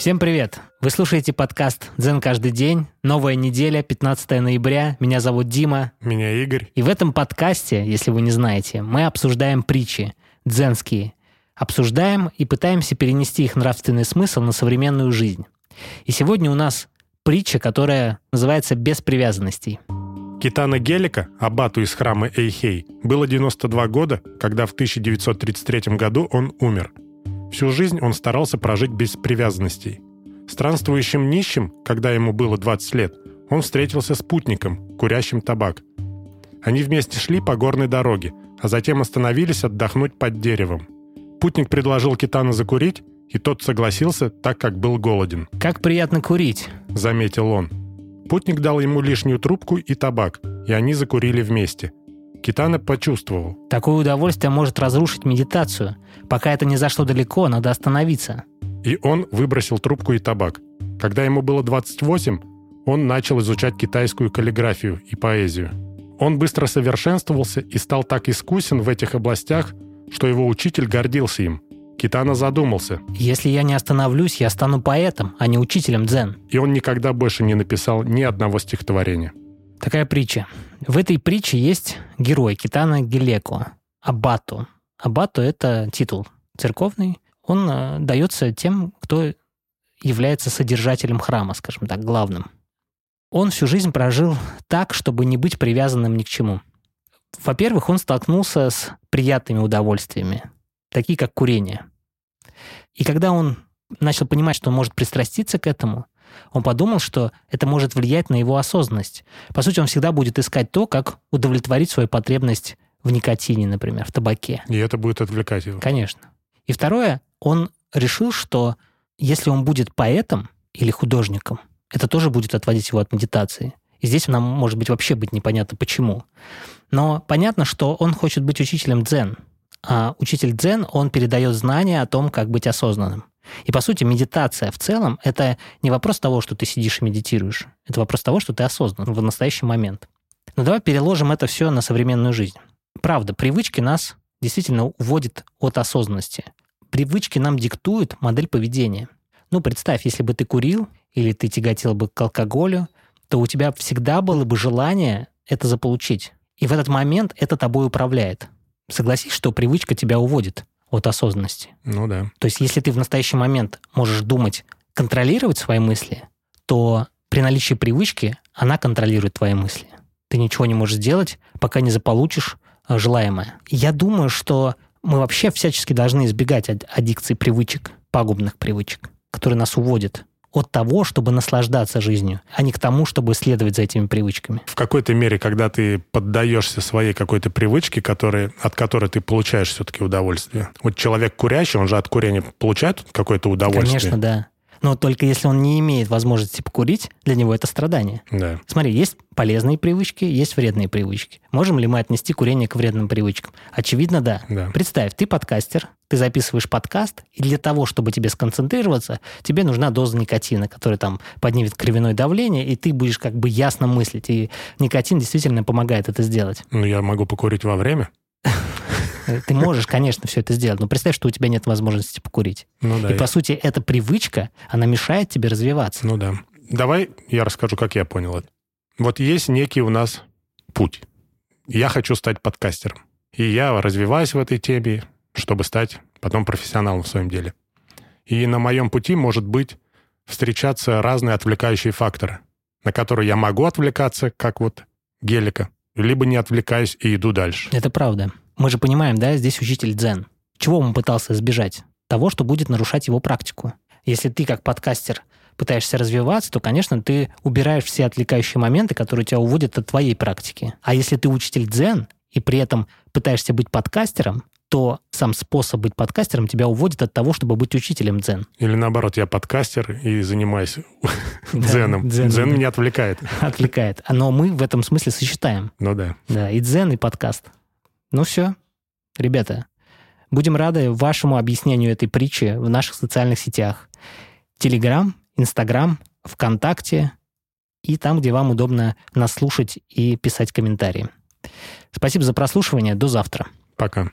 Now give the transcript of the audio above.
Всем привет! Вы слушаете подкаст «Дзен каждый день». Новая неделя, 15 ноября. Меня зовут Дима. Меня Игорь. И в этом подкасте, если вы не знаете, мы обсуждаем притчи, дзенские. Обсуждаем и пытаемся перенести их нравственный смысл на современную жизнь. И сегодня у нас притча, которая называется «Без привязанностей». Китана Гелика, аббату из храма Эйхей, было 92 года, когда в 1933 году он умер. Всю жизнь он старался прожить без привязанностей. Странствующим нищим, когда ему было 20 лет, он встретился с путником, курящим табак. Они вместе шли по горной дороге, а затем остановились отдохнуть под деревом. Путник предложил Китана закурить, и тот согласился, так как был голоден. «Как приятно курить», — заметил он. Путник дал ему лишнюю трубку и табак, и они закурили вместе. Китана почувствовал. Такое удовольствие может разрушить медитацию. Пока это не зашло далеко, надо остановиться. И он выбросил трубку и табак. Когда ему было 28, он начал изучать китайскую каллиграфию и поэзию. Он быстро совершенствовался и стал так искусен в этих областях, что его учитель гордился им. Китана задумался. Если я не остановлюсь, я стану поэтом, а не учителем дзен. И он никогда больше не написал ни одного стихотворения. Такая притча. В этой притче есть герой Китана Гелеко, Абату. Абату — это титул церковный. Он э, дается тем, кто является содержателем храма, скажем так, главным. Он всю жизнь прожил так, чтобы не быть привязанным ни к чему. Во-первых, он столкнулся с приятными удовольствиями, такие как курение. И когда он начал понимать, что он может пристраститься к этому, он подумал, что это может влиять на его осознанность. По сути, он всегда будет искать то, как удовлетворить свою потребность в никотине, например, в табаке. И это будет отвлекать его. Конечно. И второе, он решил, что если он будет поэтом или художником, это тоже будет отводить его от медитации. И здесь нам может быть вообще быть непонятно почему. Но понятно, что он хочет быть учителем дзен. А учитель дзен, он передает знания о том, как быть осознанным. И, по сути, медитация в целом – это не вопрос того, что ты сидишь и медитируешь. Это вопрос того, что ты осознан в настоящий момент. Но давай переложим это все на современную жизнь. Правда, привычки нас действительно уводят от осознанности. Привычки нам диктуют модель поведения. Ну, представь, если бы ты курил или ты тяготел бы к алкоголю, то у тебя всегда было бы желание это заполучить. И в этот момент это тобой управляет. Согласись, что привычка тебя уводит от осознанности. Ну да. То есть если ты в настоящий момент можешь думать, контролировать свои мысли, то при наличии привычки она контролирует твои мысли. Ты ничего не можешь сделать, пока не заполучишь э, желаемое. Я думаю, что мы вообще всячески должны избегать аддикции привычек, пагубных привычек, которые нас уводят от того, чтобы наслаждаться жизнью, а не к тому, чтобы следовать за этими привычками. В какой-то мере, когда ты поддаешься своей какой-то привычке, который, от которой ты получаешь все-таки удовольствие. Вот человек курящий, он же от курения получает какое-то удовольствие. Конечно, да. Но только если он не имеет возможности покурить, для него это страдание. Да. Смотри, есть полезные привычки, есть вредные привычки. Можем ли мы отнести курение к вредным привычкам? Очевидно, да. да. Представь, ты подкастер, ты записываешь подкаст, и для того, чтобы тебе сконцентрироваться, тебе нужна доза никотина, которая там поднимет кровяное давление, и ты будешь как бы ясно мыслить. И никотин действительно помогает это сделать. Ну, я могу покурить во время. Ты можешь, конечно, все это сделать, но представь, что у тебя нет возможности покурить. Ну, да, и, по сути, эта привычка, она мешает тебе развиваться. Ну да. Давай я расскажу, как я понял это. Вот есть некий у нас путь. Я хочу стать подкастером. И я развиваюсь в этой теме, чтобы стать потом профессионалом в своем деле. И на моем пути может быть встречаться разные отвлекающие факторы, на которые я могу отвлекаться, как вот гелика, либо не отвлекаюсь и иду дальше. Это правда. Мы же понимаем, да, здесь учитель дзен. Чего он пытался избежать? Того, что будет нарушать его практику. Если ты как подкастер пытаешься развиваться, то, конечно, ты убираешь все отвлекающие моменты, которые тебя уводят от твоей практики. А если ты учитель дзен и при этом пытаешься быть подкастером, то сам способ быть подкастером тебя уводит от того, чтобы быть учителем дзен. Или наоборот, я подкастер и занимаюсь дзеном. Дзен меня отвлекает. Отвлекает. Но мы в этом смысле сочетаем. Ну да. Да, и дзен, и подкаст. Ну все, ребята, будем рады вашему объяснению этой притчи в наших социальных сетях. Телеграм, Инстаграм, ВКонтакте и там, где вам удобно нас слушать и писать комментарии. Спасибо за прослушивание. До завтра. Пока.